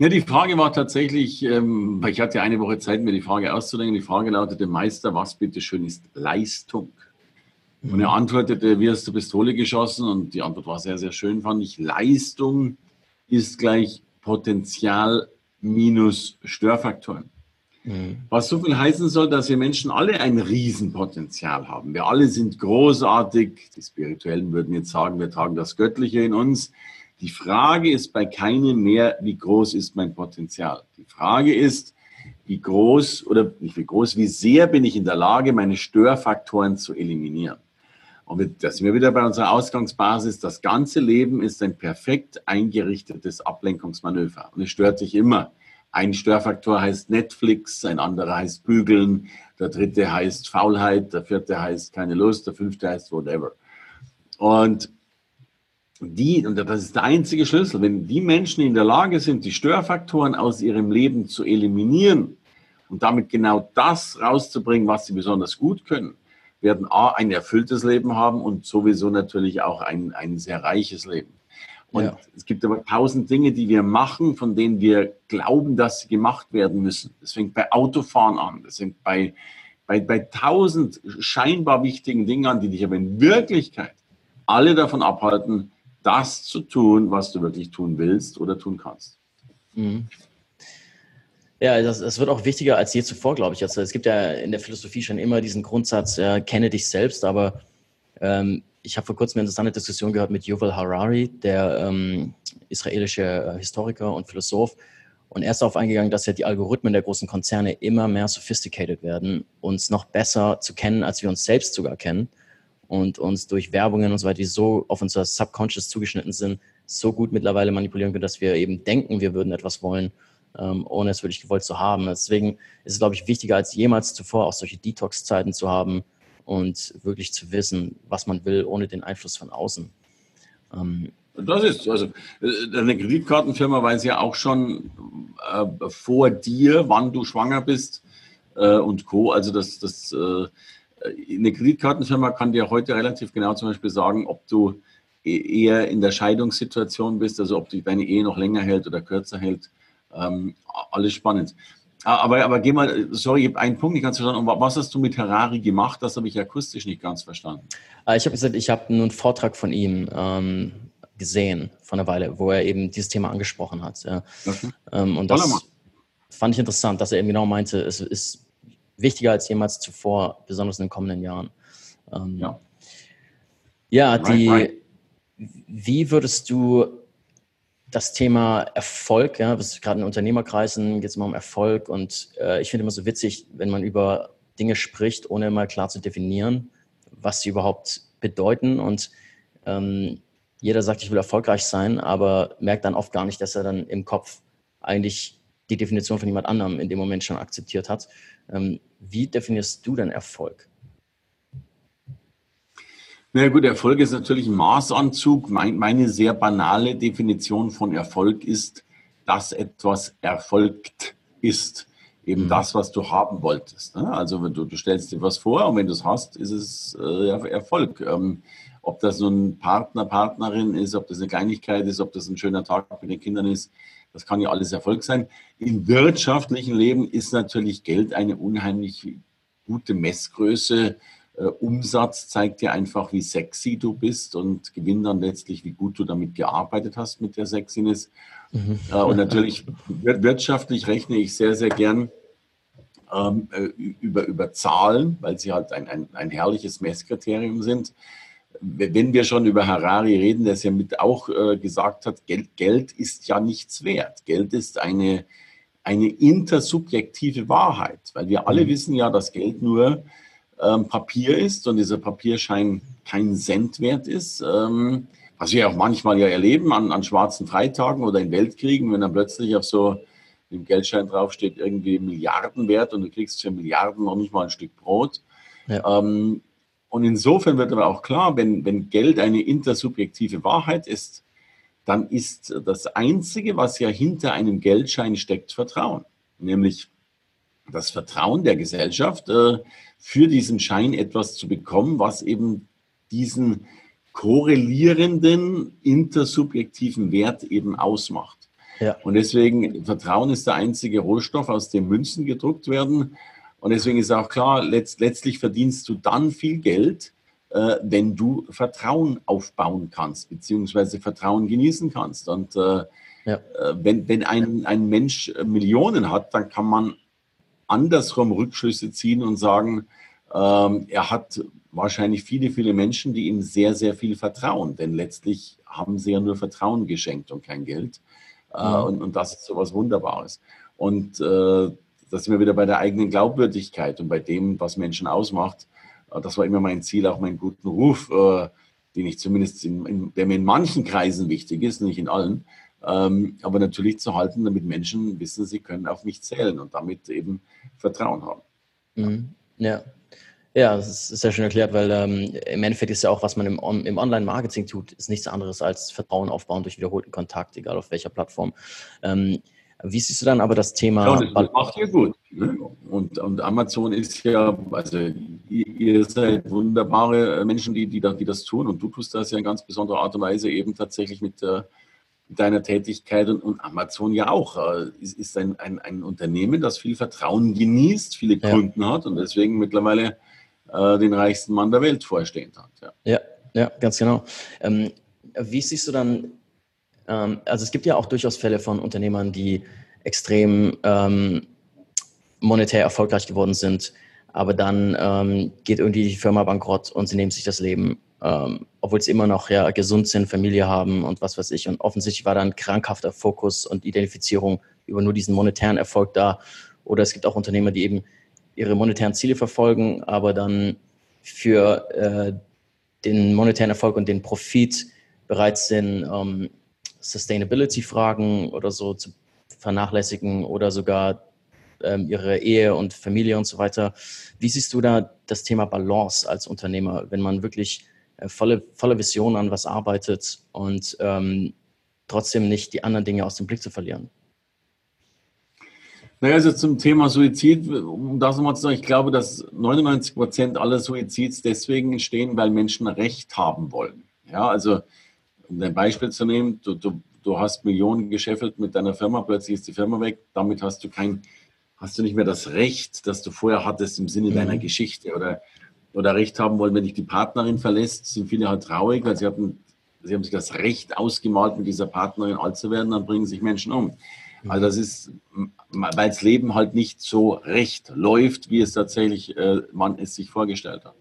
Ja, die Frage war tatsächlich, ähm, ich hatte eine Woche Zeit, mir die Frage auszudenken. Die Frage lautete, Meister, was bitteschön ist Leistung? Und er mhm. antwortete, wie hast du Pistole geschossen? Und die Antwort war sehr, sehr schön, fand ich. Leistung ist gleich Potenzial minus Störfaktoren. Mhm. Was so viel heißen soll, dass wir Menschen alle ein Riesenpotenzial haben. Wir alle sind großartig. Die Spirituellen würden jetzt sagen, wir tragen das Göttliche in uns. Die Frage ist bei keinem mehr, wie groß ist mein Potenzial. Die Frage ist, wie groß oder nicht wie groß, wie sehr bin ich in der Lage, meine Störfaktoren zu eliminieren. Und da sind wir wieder bei unserer Ausgangsbasis. Das ganze Leben ist ein perfekt eingerichtetes Ablenkungsmanöver. Und es stört dich immer. Ein Störfaktor heißt Netflix, ein anderer heißt Bügeln, der dritte heißt Faulheit, der vierte heißt keine Lust, der fünfte heißt whatever. Und die, und das ist der einzige Schlüssel, wenn die Menschen in der Lage sind, die Störfaktoren aus ihrem Leben zu eliminieren und damit genau das rauszubringen, was sie besonders gut können, werden A, ein erfülltes Leben haben und sowieso natürlich auch ein, ein sehr reiches Leben. Und ja. es gibt aber tausend Dinge, die wir machen, von denen wir glauben, dass sie gemacht werden müssen. Das fängt bei Autofahren an, das fängt bei, bei, bei tausend scheinbar wichtigen Dingen an, die dich aber in Wirklichkeit alle davon abhalten, das zu tun, was du wirklich tun willst oder tun kannst. Mhm. Ja, das, das, wird auch wichtiger als je zuvor, glaube ich. Also es gibt ja in der Philosophie schon immer diesen Grundsatz, äh, kenne dich selbst, aber ähm, ich habe vor kurzem eine interessante Diskussion gehört mit Yuval Harari, der ähm, israelische äh, Historiker und Philosoph. Und er ist darauf eingegangen, dass ja die Algorithmen der großen Konzerne immer mehr sophisticated werden, uns noch besser zu kennen, als wir uns selbst sogar kennen und uns durch Werbungen und so weiter, die so auf unser Subconscious zugeschnitten sind, so gut mittlerweile manipulieren können, dass wir eben denken, wir würden etwas wollen, ähm, ohne es wirklich gewollt zu haben. Deswegen ist es, glaube ich, wichtiger als jemals zuvor, auch solche Detox-Zeiten zu haben und wirklich zu wissen, was man will, ohne den Einfluss von außen. Ähm, das ist, also äh, eine Kreditkartenfirma weiß ja auch schon äh, vor dir, wann du schwanger bist äh, und Co. Also das, das äh, eine Kreditkartenfirma kann dir heute relativ genau zum Beispiel sagen, ob du e-, eher in der Scheidungssituation bist, also ob deine Ehe noch länger hält oder kürzer hält. Ähm, alles spannend. Aber, aber geh mal, sorry, ich habe einen Punkt nicht ganz verstanden. Was hast du mit Harari gemacht? Das habe ich akustisch nicht ganz verstanden. Ah, ich habe gesagt, ich habe einen Vortrag von ihm ähm, gesehen vor einer Weile, wo er eben dieses Thema angesprochen hat. Ja. Okay. Ähm, und das fand ich interessant, dass er eben genau meinte, es ist wichtiger als jemals zuvor, besonders in den kommenden Jahren. Ähm, ja. ja, die, right. wie würdest du das Thema Erfolg, ja, gerade in Unternehmerkreisen geht es immer um Erfolg und äh, ich finde immer so witzig, wenn man über Dinge spricht, ohne mal klar zu definieren, was sie überhaupt bedeuten und ähm, jeder sagt, ich will erfolgreich sein, aber merkt dann oft gar nicht, dass er dann im Kopf eigentlich die Definition von jemand anderem in dem Moment schon akzeptiert hat. Ähm, wie definierst du denn Erfolg? Na gut, Erfolg ist natürlich ein Maßanzug. Mein, meine sehr banale Definition von Erfolg ist, dass etwas erfolgt ist. Eben mhm. das, was du haben wolltest. Ne? Also du, du, stellst dir was vor und wenn du es hast, ist es äh, Erfolg. Ähm, ob das nun ein Partner, Partnerin ist, ob das eine Kleinigkeit ist, ob das ein schöner Tag mit den Kindern ist, das kann ja alles Erfolg sein. Im wirtschaftlichen Leben ist natürlich Geld eine unheimlich gute Messgröße. Äh, Umsatz zeigt dir einfach, wie sexy du bist und Gewinn dann letztlich, wie gut du damit gearbeitet hast mit der Sexiness. Mhm. Äh, und natürlich wirtschaftlich rechne ich sehr, sehr gern ähm, äh, über, über Zahlen, weil sie halt ein, ein, ein herrliches Messkriterium sind wenn wir schon über Harari reden, der es ja mit auch äh, gesagt hat, Geld, Geld ist ja nichts wert. Geld ist eine, eine intersubjektive Wahrheit, weil wir alle mhm. wissen ja, dass Geld nur ähm, Papier ist und dieser Papierschein kein Cent wert ist. Ähm, was wir auch manchmal ja erleben an, an schwarzen Freitagen oder in Weltkriegen, wenn dann plötzlich auf so dem Geldschein draufsteht, irgendwie Milliarden wert und du kriegst für Milliarden noch nicht mal ein Stück Brot. Ja. Ähm, und insofern wird aber auch klar, wenn, wenn Geld eine intersubjektive Wahrheit ist, dann ist das Einzige, was ja hinter einem Geldschein steckt, Vertrauen. Nämlich, das Vertrauen der Gesellschaft, äh, für diesen Schein etwas zu bekommen, was eben diesen korrelierenden intersubjektiven Wert eben ausmacht. Ja. Und deswegen, Vertrauen ist der einzige Rohstoff, aus dem Münzen gedruckt werden. Und deswegen ist auch klar, letzt, letztlich verdienst du dann viel Geld, äh, wenn du Vertrauen aufbauen kannst, beziehungsweise Vertrauen genießen kannst. Und äh, ja. äh, wenn, wenn ein, ein Mensch Millionen hat, dann kann man andersrum Rückschlüsse ziehen und sagen, ähm, er hat wahrscheinlich viele, viele Menschen, die ihm sehr, sehr viel vertrauen. Denn letztlich haben sie ja nur Vertrauen geschenkt und kein Geld. Äh, und, und, das ist so was Wunderbares. Und äh, da sind wir wieder bei der eigenen Glaubwürdigkeit und bei dem, was Menschen ausmacht. Äh, das war immer mein Ziel, auch meinen guten Ruf, äh, den ich zumindest, in, in, der mir in manchen Kreisen wichtig ist, nicht in allen, ähm, aber natürlich zu halten, damit Menschen wissen, sie können auf mich zählen und damit eben Vertrauen haben. Mhm. Ja. Ja, das ist sehr schön erklärt, weil ähm, im Endeffekt ist ja auch, was man im, im Online-Marketing tut, ist nichts anderes als Vertrauen aufbauen durch wiederholten Kontakt, egal auf welcher Plattform. Ähm, wie siehst du dann aber das Thema? Ja, das macht ihr gut. Ne? Und, und, Amazon ist ja, also ihr seid wunderbare Menschen, die, die, die, das tun und du tust das ja in ganz besonderer Art und Weise eben tatsächlich mit, äh, deiner Tätigkeit und, und, Amazon ja auch. Äh, ist, ist ein, ein, ein, Unternehmen, das viel Vertrauen genießt, viele ja. Kunden hat und deswegen mittlerweile äh, den reichsten Mann der Welt vorstehend hat. Ja, ja, ja ganz genau. Ähm, wie siehst du dann, ähm, also es gibt ja auch durchaus Fälle von Unternehmern, die extrem ähm, monetär erfolgreich geworden sind, aber dann ähm, geht irgendwie die Firma bankrott und sie nehmen sich das Leben, ähm, obwohl sie immer noch ja, gesund sind, Familie haben und was weiß ich. Und offensichtlich war da ein krankhafter Fokus und Identifizierung über nur diesen monetären Erfolg da. Oder es gibt auch Unternehmer, die eben ihre monetären Ziele verfolgen, aber dann für äh, den monetären Erfolg und den Profit bereit sind, ähm, Sustainability-Fragen oder so zu vernachlässigen oder sogar ähm, ihre Ehe und Familie und so weiter. Wie siehst du da das Thema Balance als Unternehmer, wenn man wirklich äh, volle, volle Vision an was arbeitet und ähm, trotzdem nicht die anderen Dinge aus dem Blick zu verlieren? Naja, also zum Thema Suizid, um das nochmal zu sagen, ich glaube, dass 99 Prozent aller Suizids deswegen entstehen, weil Menschen Recht haben wollen. Ja, also, um ein Beispiel zu nehmen, du, du, du hast Millionen gescheffelt mit deiner Firma, plötzlich ist die Firma weg, damit hast du kein, hast du nicht mehr das Recht, das du vorher hattest im Sinne mhm. deiner Geschichte oder, oder Recht haben wollen, wenn dich die Partnerin verlässt, sind viele halt traurig, weil sie hatten, sie haben sich das Recht ausgemalt, mit dieser Partnerin alt zu werden, dann bringen sich Menschen um. Also das ist, weil das Leben halt nicht so recht läuft, wie es tatsächlich äh, man es sich vorgestellt hat.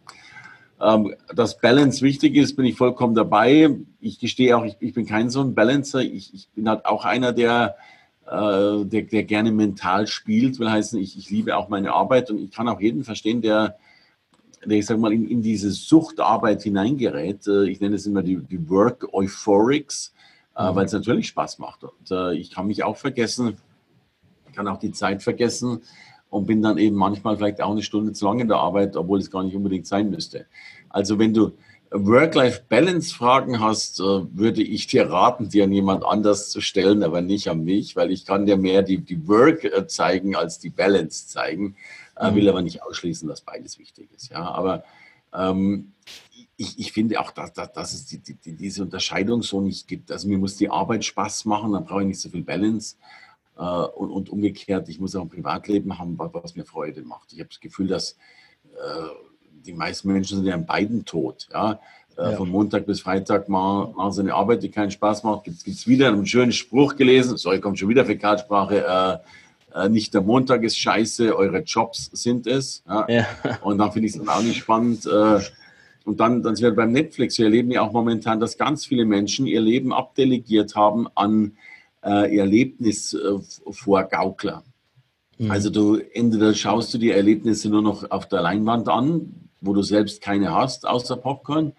Ähm, dass Balance wichtig ist, bin ich vollkommen dabei. Ich gestehe auch, ich, ich bin kein so ein Balancer. Ich, ich, bin halt auch einer, der, äh, der, der, gerne mental spielt, will heißen, ich, ich liebe auch meine Arbeit und ich kann auch jeden verstehen, der, der ich sage mal, in, in diese Suchtarbeit hineingerät. Äh, ich nenne es immer die, die Work Euphorics äh, weil es natürlich Spaß macht. Und äh, ich kann mich auch vergessen, kann auch die Zeit vergessen und bin dann eben manchmal vielleicht auch eine Stunde zu lange in der Arbeit, obwohl es gar nicht unbedingt sein müsste. Also wenn du Work-Life-Balance-Fragen hast, äh, würde ich dir raten, dir an jemand anders zu stellen, aber nicht an mich, weil ich kann dir mehr die, die Work äh, zeigen als die Balance zeigen. Äh, mhm. Will aber nicht ausschließen, dass beides wichtig ist. Ja, aber ähm, ich, ich finde auch, dass, dass, dass es die, die, diese Unterscheidung so nicht gibt. Also mir muss die Arbeit Spaß machen, dann brauche ich nicht so viel Balance. Äh, und, und, umgekehrt, ich muss auch ein Privatleben haben, was, mir Freude macht. Ich habe das Gefühl, dass äh, die meisten Menschen sind ja in beiden tot. Ja? Äh, ja. Von Montag bis Freitag machen, machen sie eine Arbeit, die keinen Spaß macht. Gibt es wieder einen schönen Spruch gelesen, sorry, kommt schon wieder Fäkalsprache, äh, äh, nicht der Montag ist scheiße, eure Jobs sind es. Ja? ja. Und dann finde ich es dann auch nicht spannend. Äh, und dann, dann sind wir beim Netflix. Wir erleben ja auch momentan, dass ganz viele Menschen ihr Leben abdelegiert haben an äh, Erlebnisvorgaukler. Äh, mhm. Also du entweder schaust du die Erlebnisse nur noch auf der Leinwand an, wo du selbst keine hast, außer Popcorn,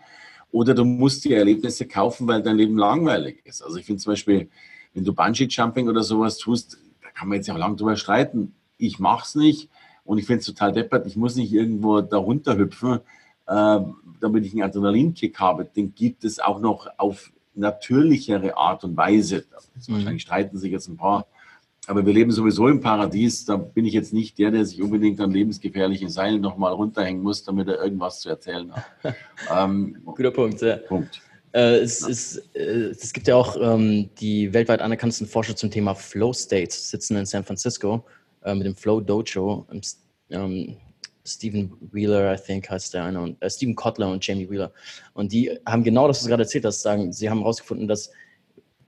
oder du musst die Erlebnisse kaufen, weil dein Leben langweilig ist. Also ich finde zum Beispiel, wenn du Bungee-Jumping oder sowas tust, da kann man jetzt ja auch lange drüber streiten. Ich mache es nicht und ich finde es total deppert. Ich muss nicht irgendwo darunter hüpfen, äh, damit ich einen Adrenalinkick habe, den gibt es auch noch auf natürlichere Art und Weise. Mhm. Wahrscheinlich streiten sich jetzt ein paar. Aber wir leben sowieso im Paradies. Da bin ich jetzt nicht der, der sich unbedingt an lebensgefährlichen Seilen nochmal runterhängen muss, damit er irgendwas zu erzählen hat. ähm, Guter Punkt. Ja. Punkt. Äh, es, ist, äh, es, gibt ja auch ähm, die weltweit anerkanntesten Forscher zum Thema Flow States, sitzen in San Francisco äh, mit dem Flow Dojo. Ähm, Stephen Wheeler, I think, heißt der eine, und äh, Stephen Kotler und Jamie Wheeler. Und die haben genau das, was du gerade erzählt hast, sagen, sie haben herausgefunden, dass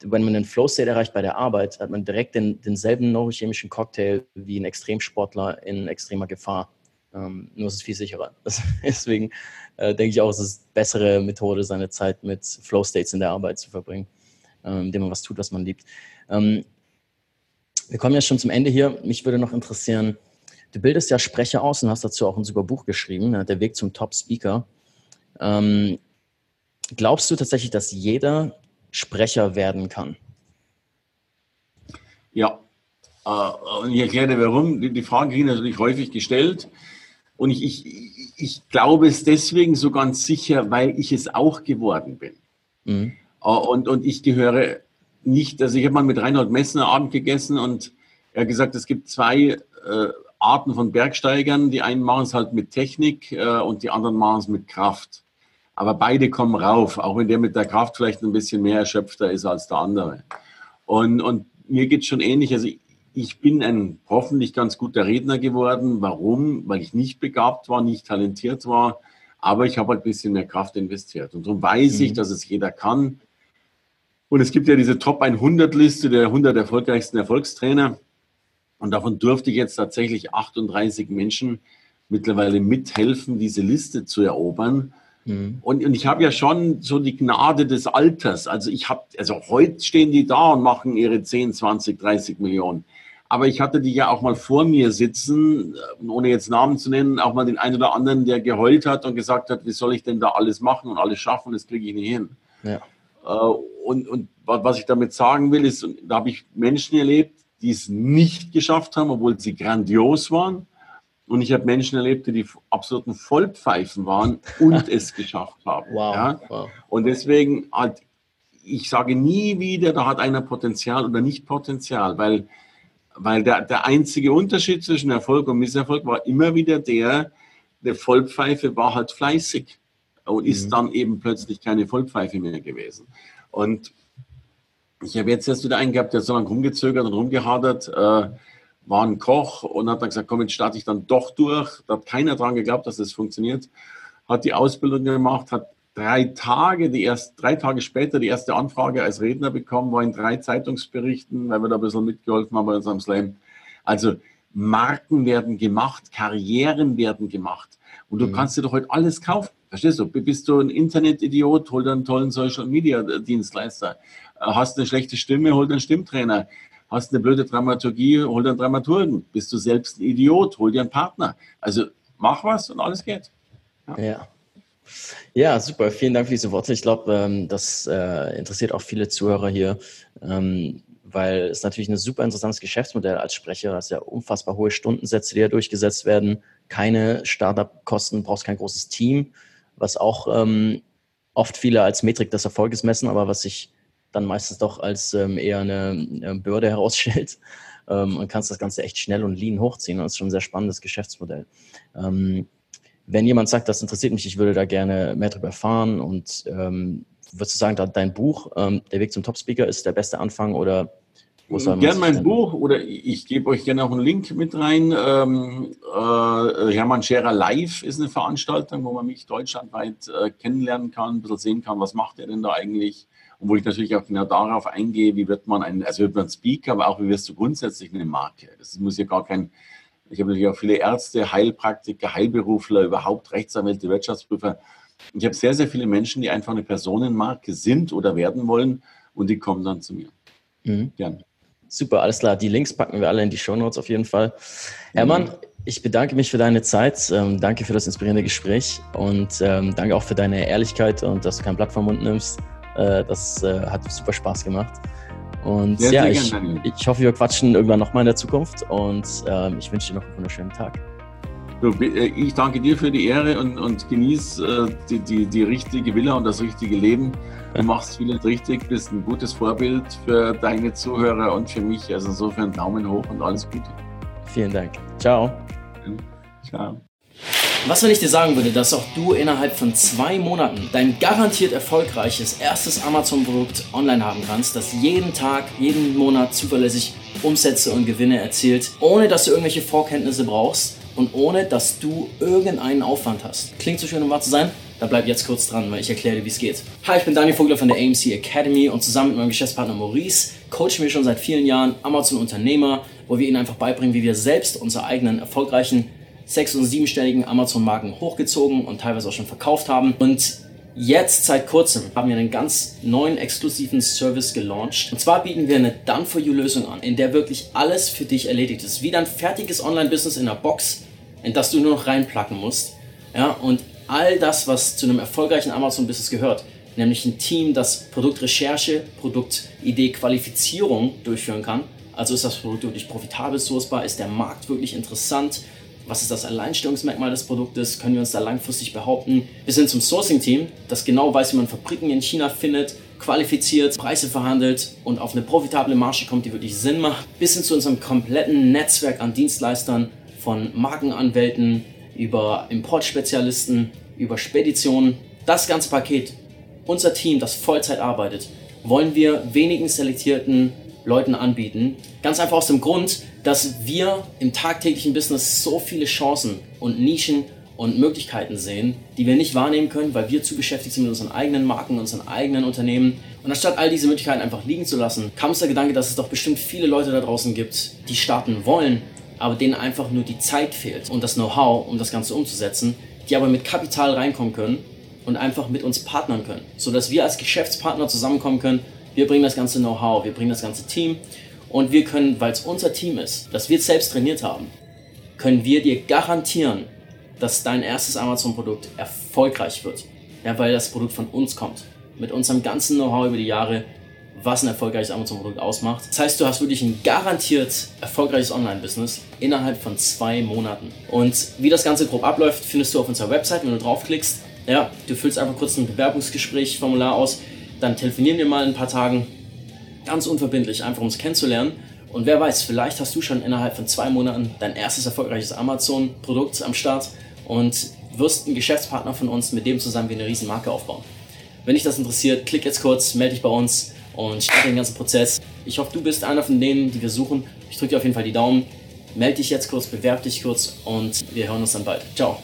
wenn man einen Flow-State erreicht bei der Arbeit, hat man direkt den, denselben neurochemischen Cocktail wie ein Extremsportler in extremer Gefahr. Ähm, nur ist es viel sicherer. Deswegen äh, denke ich auch, es ist eine bessere Methode, seine Zeit mit Flow-States in der Arbeit zu verbringen, ähm, indem man was tut, was man liebt. Ähm, wir kommen ja schon zum Ende hier. Mich würde noch interessieren, du bildest ja Sprecher aus und hast dazu auch ein super Buch geschrieben, ne? Der Weg zum Top-Speaker. Ähm, glaubst du tatsächlich, dass jeder Sprecher werden kann? Ja, äh, und ich erkläre dir warum. Die Frage ist natürlich häufig gestellt. Und ich, ich, ich glaube es deswegen so ganz sicher, weil ich es auch geworden bin. Mhm. Äh, und, und ich gehöre nicht, also ich habe mal mit Reinhold Messner Abend gegessen und er hat gesagt, es gibt zwei äh, Arten von Bergsteigern. Die einen machen es halt mit Technik äh, und die anderen machen es mit Kraft. Aber beide kommen rauf, auch wenn der mit der Kraft vielleicht ein bisschen mehr erschöpfter ist als der andere. Und, und mir geht es schon ähnlich. Also ich bin ein hoffentlich ganz guter Redner geworden. Warum? Weil ich nicht begabt war, nicht talentiert war, aber ich habe halt ein bisschen mehr Kraft investiert. Und darum weiß mhm. ich, dass es jeder kann. Und es gibt ja diese Top 100 Liste der 100 erfolgreichsten Erfolgstrainer. Und davon durfte ich jetzt tatsächlich 38 Menschen mittlerweile mithelfen, diese Liste zu erobern. Mhm. Und, und, ich habe ja schon so die Gnade des Alters. Also ich habe, also heute stehen die da und machen ihre 10, 20, 30 Millionen. Aber ich hatte die ja auch mal vor mir sitzen, äh, ohne jetzt Namen zu nennen, auch mal den einen oder anderen, der geheult hat und gesagt hat, wie soll ich denn da alles machen und alles schaffen, das kriege ich nicht hin. Ja. Äh, und, und was ich damit sagen will, ist, da habe ich Menschen erlebt, die es nicht geschafft haben, obwohl sie grandios waren. Und ich habe Menschen erlebt, die absoluten Vollpfeifen waren und es geschafft haben. Wow, ja? wow. Und deswegen halt, ich sage nie wieder, da hat einer Potenzial oder nicht Potenzial, weil, weil der, der einzige Unterschied zwischen Erfolg und Misserfolg war immer wieder der, der Vollpfeife war halt fleißig und ist mhm. dann eben plötzlich keine Vollpfeife mehr gewesen. Und ich habe jetzt erst wieder einen gehabt, der so lange rumgezögert und rumgehadert. Äh, war ein Koch und hat dann gesagt, komm, jetzt starte ich dann doch durch. Da hat keiner dran geglaubt, dass das funktioniert. Hat die Ausbildung gemacht, hat drei Tage, die erst, drei Tage später die erste Anfrage als Redner bekommen, war in drei Zeitungsberichten, weil wir da ein bisschen mitgeholfen haben bei unserem Slam. Also Marken werden gemacht, Karrieren werden gemacht. Und du mhm. kannst dir doch heute alles kaufen. Verstehst du? Bist du ein Internetidiot, hol dir einen tollen Social Media Dienstleister. Hast eine schlechte Stimme, hol dir einen Stimmtrainer. Hast eine blöde Dramaturgie, hol dir einen Dramaturgen. Bist du selbst ein Idiot, hol dir einen Partner. Also mach was und alles geht. Ja. ja. Ja, super. Vielen Dank für diese Worte. Ich glaube, ähm, das äh, interessiert auch viele Zuhörer hier, ähm, weil es natürlich ein super interessantes Geschäftsmodell als Sprecher. Das ja unfassbar hohe Stundensätze, die ja durchgesetzt werden. Keine Startup-Kosten, brauchst kein großes Team, was auch ähm, oft viele als Metrik des Erfolges messen, aber was sich dann meistens doch als ähm, eher eine, eine, Bürde herausstellt ähm, und kannst das Ganze echt schnell und lean hochziehen. das ist schon ein sehr spannendes Geschäftsmodell. Ähm, wenn jemand sagt, das interessiert mich, ich würde da gerne mehr darüber erfahren und ähm, würdest du sagen, dein Buch, ähm, Der Weg zum Top-Speaker, ist der beste Anfang oder Gerne mein Buch oder ich gebe euch gerne auch einen Link mit rein. Ähm, äh, Hermann Scherer Live ist eine Veranstaltung, wo man mich deutschlandweit äh, kennenlernen kann, ein bisschen sehen kann, was macht er denn da eigentlich und wo ich natürlich auch genau darauf eingehe, wie wird man ein, also wird man Speaker, aber auch wie wirst du grundsätzlich eine Marke. Das muss ja gar kein, ich habe natürlich auch viele Ärzte, Heilpraktiker, Heilberufler, überhaupt Rechtsanwälte, Wirtschaftsprüfer. Ich habe sehr, sehr viele Menschen, die einfach eine Personenmarke sind oder werden wollen und die kommen dann zu mir. Mhm. Gerne. Super, alles klar. Die Links packen wir alle in die Show Notes auf jeden Fall. Hermann, mhm. ich bedanke mich für deine Zeit. Ähm, danke für das inspirierende Gespräch und ähm, danke auch für deine Ehrlichkeit und dass du kein Blatt vom Mund nimmst. Äh, das äh, hat super Spaß gemacht. Und sehr, ja, sehr ich, ich, hoffe, wir quatschen irgendwann nochmal in der Zukunft und ähm, ich wünsche dir noch einen wunderschönen Tag. Äh, ich danke dir für die Ehre und, und genieß äh, die, die, die richtige Villa und das richtige Leben. Du machst vieles richtig, bist ein gutes Vorbild für deine Zuhörer und für mich. Also insofern Daumen hoch und alles Gute. Vielen Dank. Ciao. Ciao. Was, wenn ich dir sagen würde, dass auch du innerhalb von zwei Monaten dein garantiert erfolgreiches erstes Amazon-Produkt online haben kannst, das jeden Tag, jeden Monat zuverlässig Umsätze und Gewinne erzielt, ohne dass du irgendwelche Vorkenntnisse brauchst und ohne dass du irgendeinen Aufwand hast. Klingt so schön, um wahr zu sein? Dann bleib jetzt kurz dran, weil ich erkläre dir, wie es geht. Hi, ich bin Daniel Vogler von der AMC Academy und zusammen mit meinem Geschäftspartner Maurice coachen wir schon seit vielen Jahren Amazon-Unternehmer, wo wir ihnen einfach beibringen, wie wir selbst unsere eigenen erfolgreichen sechs- und siebenstelligen Amazon-Marken hochgezogen und teilweise auch schon verkauft haben. Und Jetzt seit kurzem haben wir einen ganz neuen exklusiven Service gelauncht. Und zwar bieten wir eine Done-for-You-Lösung an, in der wirklich alles für dich erledigt ist. Wie dein fertiges Online-Business in der Box, in das du nur noch reinplacken musst. Ja, und all das, was zu einem erfolgreichen Amazon-Business gehört, nämlich ein Team, das Produktrecherche, Produktidee, Qualifizierung durchführen kann. Also ist das Produkt wirklich profitabel sourcebar, ist der Markt wirklich interessant, was ist das Alleinstellungsmerkmal des Produktes, können wir uns da langfristig behaupten, bis hin zum Sourcing-Team, das genau weiß, wie man Fabriken in China findet, qualifiziert, Preise verhandelt und auf eine profitable Marge kommt, die wirklich Sinn macht, bis hin zu unserem kompletten Netzwerk an Dienstleistern von Markenanwälten über Importspezialisten, über Speditionen. Das ganze Paket, unser Team, das Vollzeit arbeitet, wollen wir wenigen selektierten Leuten anbieten. Ganz einfach aus dem Grund, dass wir im tagtäglichen Business so viele Chancen und Nischen und Möglichkeiten sehen, die wir nicht wahrnehmen können, weil wir zu beschäftigt sind mit unseren eigenen Marken, unseren eigenen Unternehmen. Und anstatt all diese Möglichkeiten einfach liegen zu lassen, kam uns der Gedanke, dass es doch bestimmt viele Leute da draußen gibt, die starten wollen, aber denen einfach nur die Zeit fehlt und das Know-how, um das Ganze umzusetzen, die aber mit Kapital reinkommen können und einfach mit uns partnern können, sodass wir als Geschäftspartner zusammenkommen können. Wir bringen das ganze Know-how, wir bringen das ganze Team und wir können, weil es unser Team ist, das wir selbst trainiert haben, können wir dir garantieren, dass dein erstes Amazon-Produkt erfolgreich wird. Ja, weil das Produkt von uns kommt. Mit unserem ganzen Know-how über die Jahre, was ein erfolgreiches Amazon-Produkt ausmacht. Das heißt, du hast wirklich ein garantiert erfolgreiches Online-Business innerhalb von zwei Monaten. Und wie das Ganze grob abläuft, findest du auf unserer Website, wenn du draufklickst. Ja, du füllst einfach kurz ein Bewerbungsgespräch-Formular aus, dann telefonieren wir mal in ein paar Tagen Ganz unverbindlich, einfach um es kennenzulernen. Und wer weiß, vielleicht hast du schon innerhalb von zwei Monaten dein erstes erfolgreiches Amazon-Produkt am Start und wirst ein Geschäftspartner von uns, mit dem zusammen wir eine riesen Marke aufbauen. Wenn dich das interessiert, klick jetzt kurz, melde dich bei uns und starte den ganzen Prozess. Ich hoffe, du bist einer von denen, die wir suchen. Ich drücke dir auf jeden Fall die Daumen. Melde dich jetzt kurz, bewerb dich kurz und wir hören uns dann bald. Ciao.